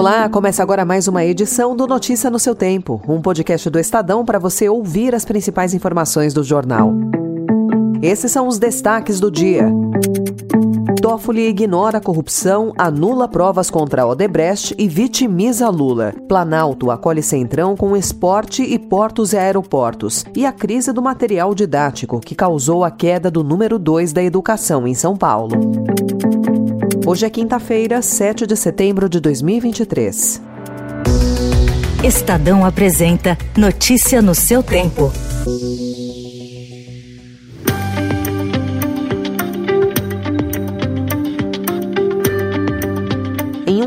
Olá, começa agora mais uma edição do Notícia no seu Tempo, um podcast do Estadão para você ouvir as principais informações do jornal. Esses são os destaques do dia. Toffoli ignora a corrupção, anula provas contra Odebrecht e vitimiza Lula. Planalto acolhe Centrão com esporte e portos e aeroportos. E a crise do material didático, que causou a queda do número 2 da educação em São Paulo. Hoje é quinta-feira, 7 de setembro de 2023. Estadão apresenta Notícia no seu tempo.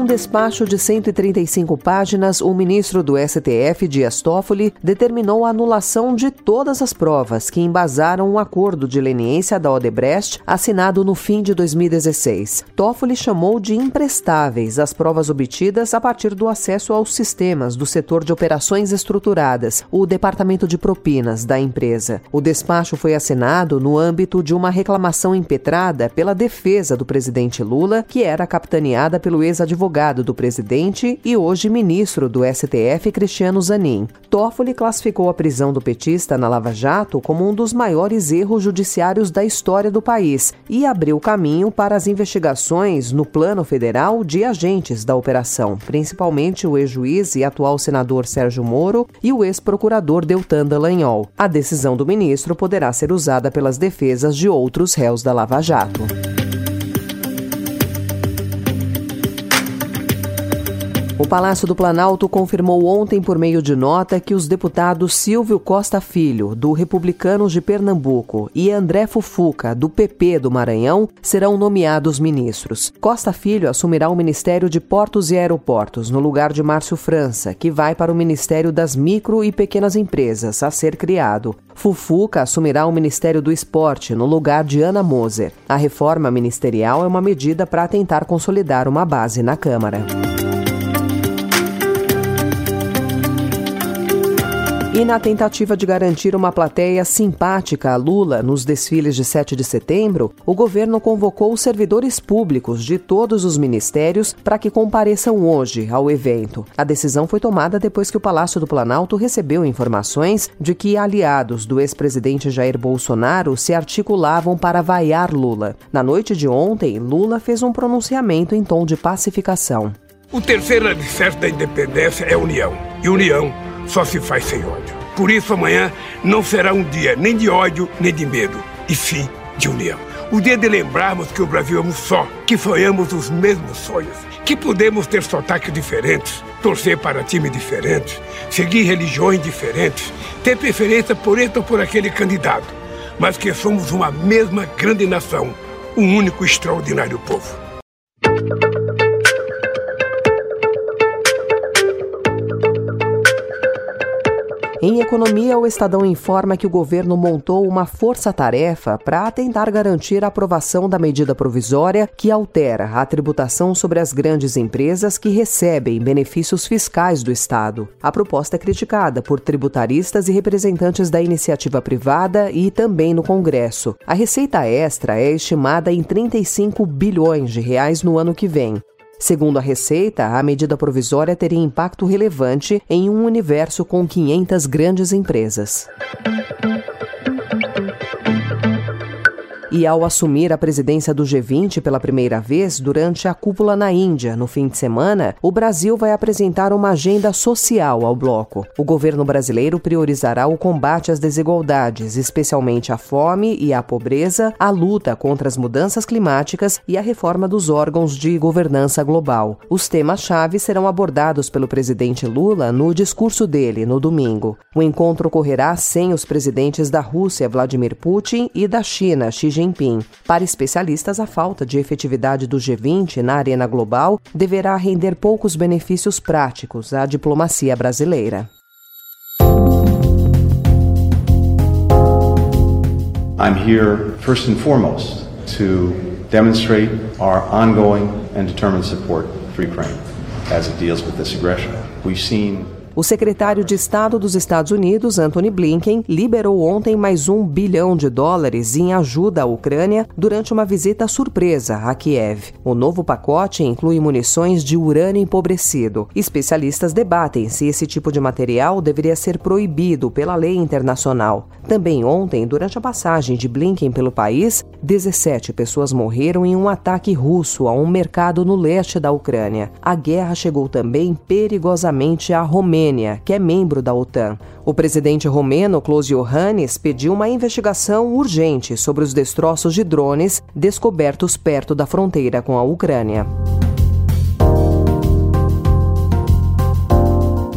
Despacho de 135 páginas, o ministro do STF, Dias Toffoli, determinou a anulação de todas as provas que embasaram o um acordo de leniência da Odebrecht assinado no fim de 2016. Toffoli chamou de imprestáveis as provas obtidas a partir do acesso aos sistemas do setor de operações estruturadas, o departamento de propinas da empresa. O despacho foi assinado no âmbito de uma reclamação impetrada pela defesa do presidente Lula, que era capitaneada pelo ex-advogado advogado do presidente e hoje ministro do STF, Cristiano Zanin. Toffoli classificou a prisão do petista na Lava Jato como um dos maiores erros judiciários da história do país e abriu caminho para as investigações no plano federal de agentes da operação, principalmente o ex-juiz e atual senador Sérgio Moro e o ex-procurador Deltan Dallagnol. A decisão do ministro poderá ser usada pelas defesas de outros réus da Lava Jato. O Palácio do Planalto confirmou ontem, por meio de nota, que os deputados Silvio Costa Filho, do Republicanos de Pernambuco, e André Fufuca, do PP do Maranhão, serão nomeados ministros. Costa Filho assumirá o Ministério de Portos e Aeroportos, no lugar de Márcio França, que vai para o Ministério das Micro e Pequenas Empresas, a ser criado. Fufuca assumirá o Ministério do Esporte, no lugar de Ana Moser. A reforma ministerial é uma medida para tentar consolidar uma base na Câmara. E na tentativa de garantir uma plateia simpática a Lula nos desfiles de 7 de setembro, o governo convocou os servidores públicos de todos os ministérios para que compareçam hoje ao evento. A decisão foi tomada depois que o Palácio do Planalto recebeu informações de que aliados do ex-presidente Jair Bolsonaro se articulavam para vaiar Lula. Na noite de ontem, Lula fez um pronunciamento em tom de pacificação. O terceiro alicerce da independência é união. E união só se faz sem ódio. Por isso amanhã não será um dia nem de ódio nem de medo, e sim de união. O dia de lembrarmos que o Brasil é um só, que sonhamos os mesmos sonhos, que podemos ter sotaques diferentes, torcer para times diferentes, seguir religiões diferentes, ter preferência por este ou por aquele candidato, mas que somos uma mesma grande nação, um único extraordinário povo. Em economia, o Estadão informa que o governo montou uma força-tarefa para tentar garantir a aprovação da medida provisória que altera a tributação sobre as grandes empresas que recebem benefícios fiscais do Estado. A proposta é criticada por tributaristas e representantes da iniciativa privada e também no Congresso. A receita extra é estimada em 35 bilhões de reais no ano que vem. Segundo a Receita, a medida provisória teria impacto relevante em um universo com 500 grandes empresas e ao assumir a presidência do G20 pela primeira vez durante a cúpula na Índia no fim de semana, o Brasil vai apresentar uma agenda social ao bloco. O governo brasileiro priorizará o combate às desigualdades, especialmente a fome e a pobreza, a luta contra as mudanças climáticas e a reforma dos órgãos de governança global. Os temas-chave serão abordados pelo presidente Lula no discurso dele no domingo. O encontro ocorrerá sem os presidentes da Rússia, Vladimir Putin, e da China, Xi Jinping Jinping. Para especialistas, a falta de efetividade do G20 na arena global deverá render poucos benefícios práticos à diplomacia brasileira. I'm here first and foremost to demonstrate our ongoing and determined support for Ukraine as it deals with this aggression. We've seen O secretário de Estado dos Estados Unidos, Anthony Blinken, liberou ontem mais um bilhão de dólares em ajuda à Ucrânia durante uma visita surpresa a Kiev. O novo pacote inclui munições de urânio empobrecido. Especialistas debatem se esse tipo de material deveria ser proibido pela lei internacional. Também ontem, durante a passagem de Blinken pelo país, 17 pessoas morreram em um ataque russo a um mercado no leste da Ucrânia. A guerra chegou também perigosamente à Romênia, que é membro da OTAN. O presidente romeno Klaus Iohannis pediu uma investigação urgente sobre os destroços de drones descobertos perto da fronteira com a Ucrânia.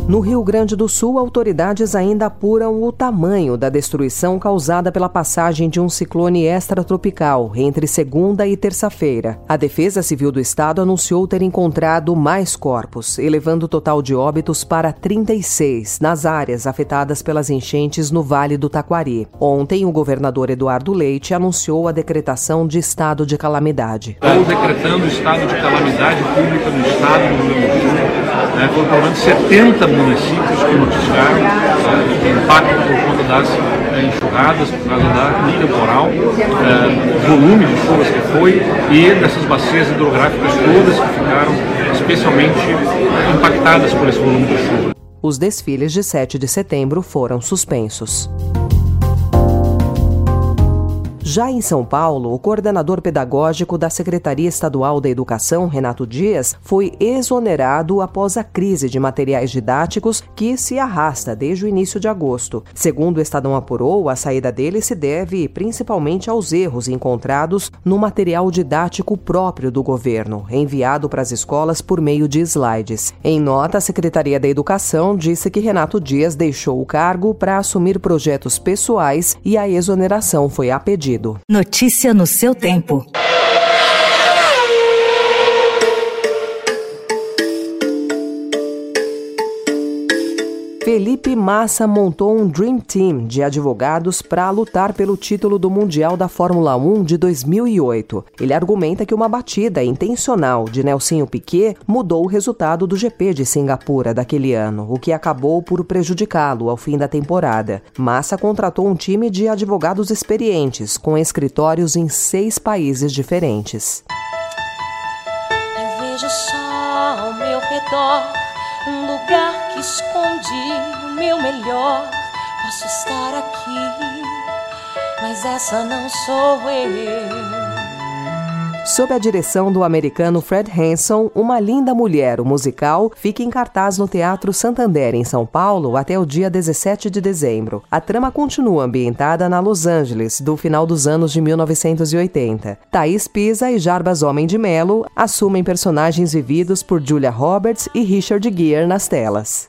No Rio Grande do Sul, autoridades ainda apuram o tamanho da destruição causada pela passagem de um ciclone extratropical entre segunda e terça-feira. A Defesa Civil do Estado anunciou ter encontrado mais corpos, elevando o total de óbitos para 36 nas áreas afetadas pelas enchentes no Vale do Taquari. Ontem, o governador Eduardo Leite anunciou a decretação de estado de calamidade. Estou decretando estado de calamidade pública no estado do Rio Grande do Sul. Né, foram pelo menos 70 municípios que noticiaram né, impacto por conta das é, enxurradas, por causa da, temporal, é, volume de chuvas que foi e dessas bacias hidrográficas todas que ficaram especialmente impactadas por esse volume de chuva. Os desfiles de 7 de setembro foram suspensos. Já em São Paulo, o coordenador pedagógico da Secretaria Estadual da Educação, Renato Dias, foi exonerado após a crise de materiais didáticos que se arrasta desde o início de agosto. Segundo o Estadão apurou, a saída dele se deve principalmente aos erros encontrados no material didático próprio do governo, enviado para as escolas por meio de slides. Em nota, a Secretaria da Educação disse que Renato Dias deixou o cargo para assumir projetos pessoais e a exoneração foi a pedido. Notícia no seu tempo. Felipe Massa montou um Dream Team de advogados para lutar pelo título do Mundial da Fórmula 1 de 2008. Ele argumenta que uma batida intencional de Nelsinho Piquet mudou o resultado do GP de Singapura daquele ano, o que acabou por prejudicá-lo ao fim da temporada. Massa contratou um time de advogados experientes, com escritórios em seis países diferentes. Eu vejo só ao meu redor um lugar que esconde o meu melhor. Posso estar aqui, mas essa não sou eu. Sob a direção do americano Fred Hanson, Uma Linda Mulher, o musical, fica em cartaz no Teatro Santander, em São Paulo, até o dia 17 de dezembro. A trama continua ambientada na Los Angeles, do final dos anos de 1980. Thaís Pisa e Jarbas Homem de Melo assumem personagens vividos por Julia Roberts e Richard Gere nas telas.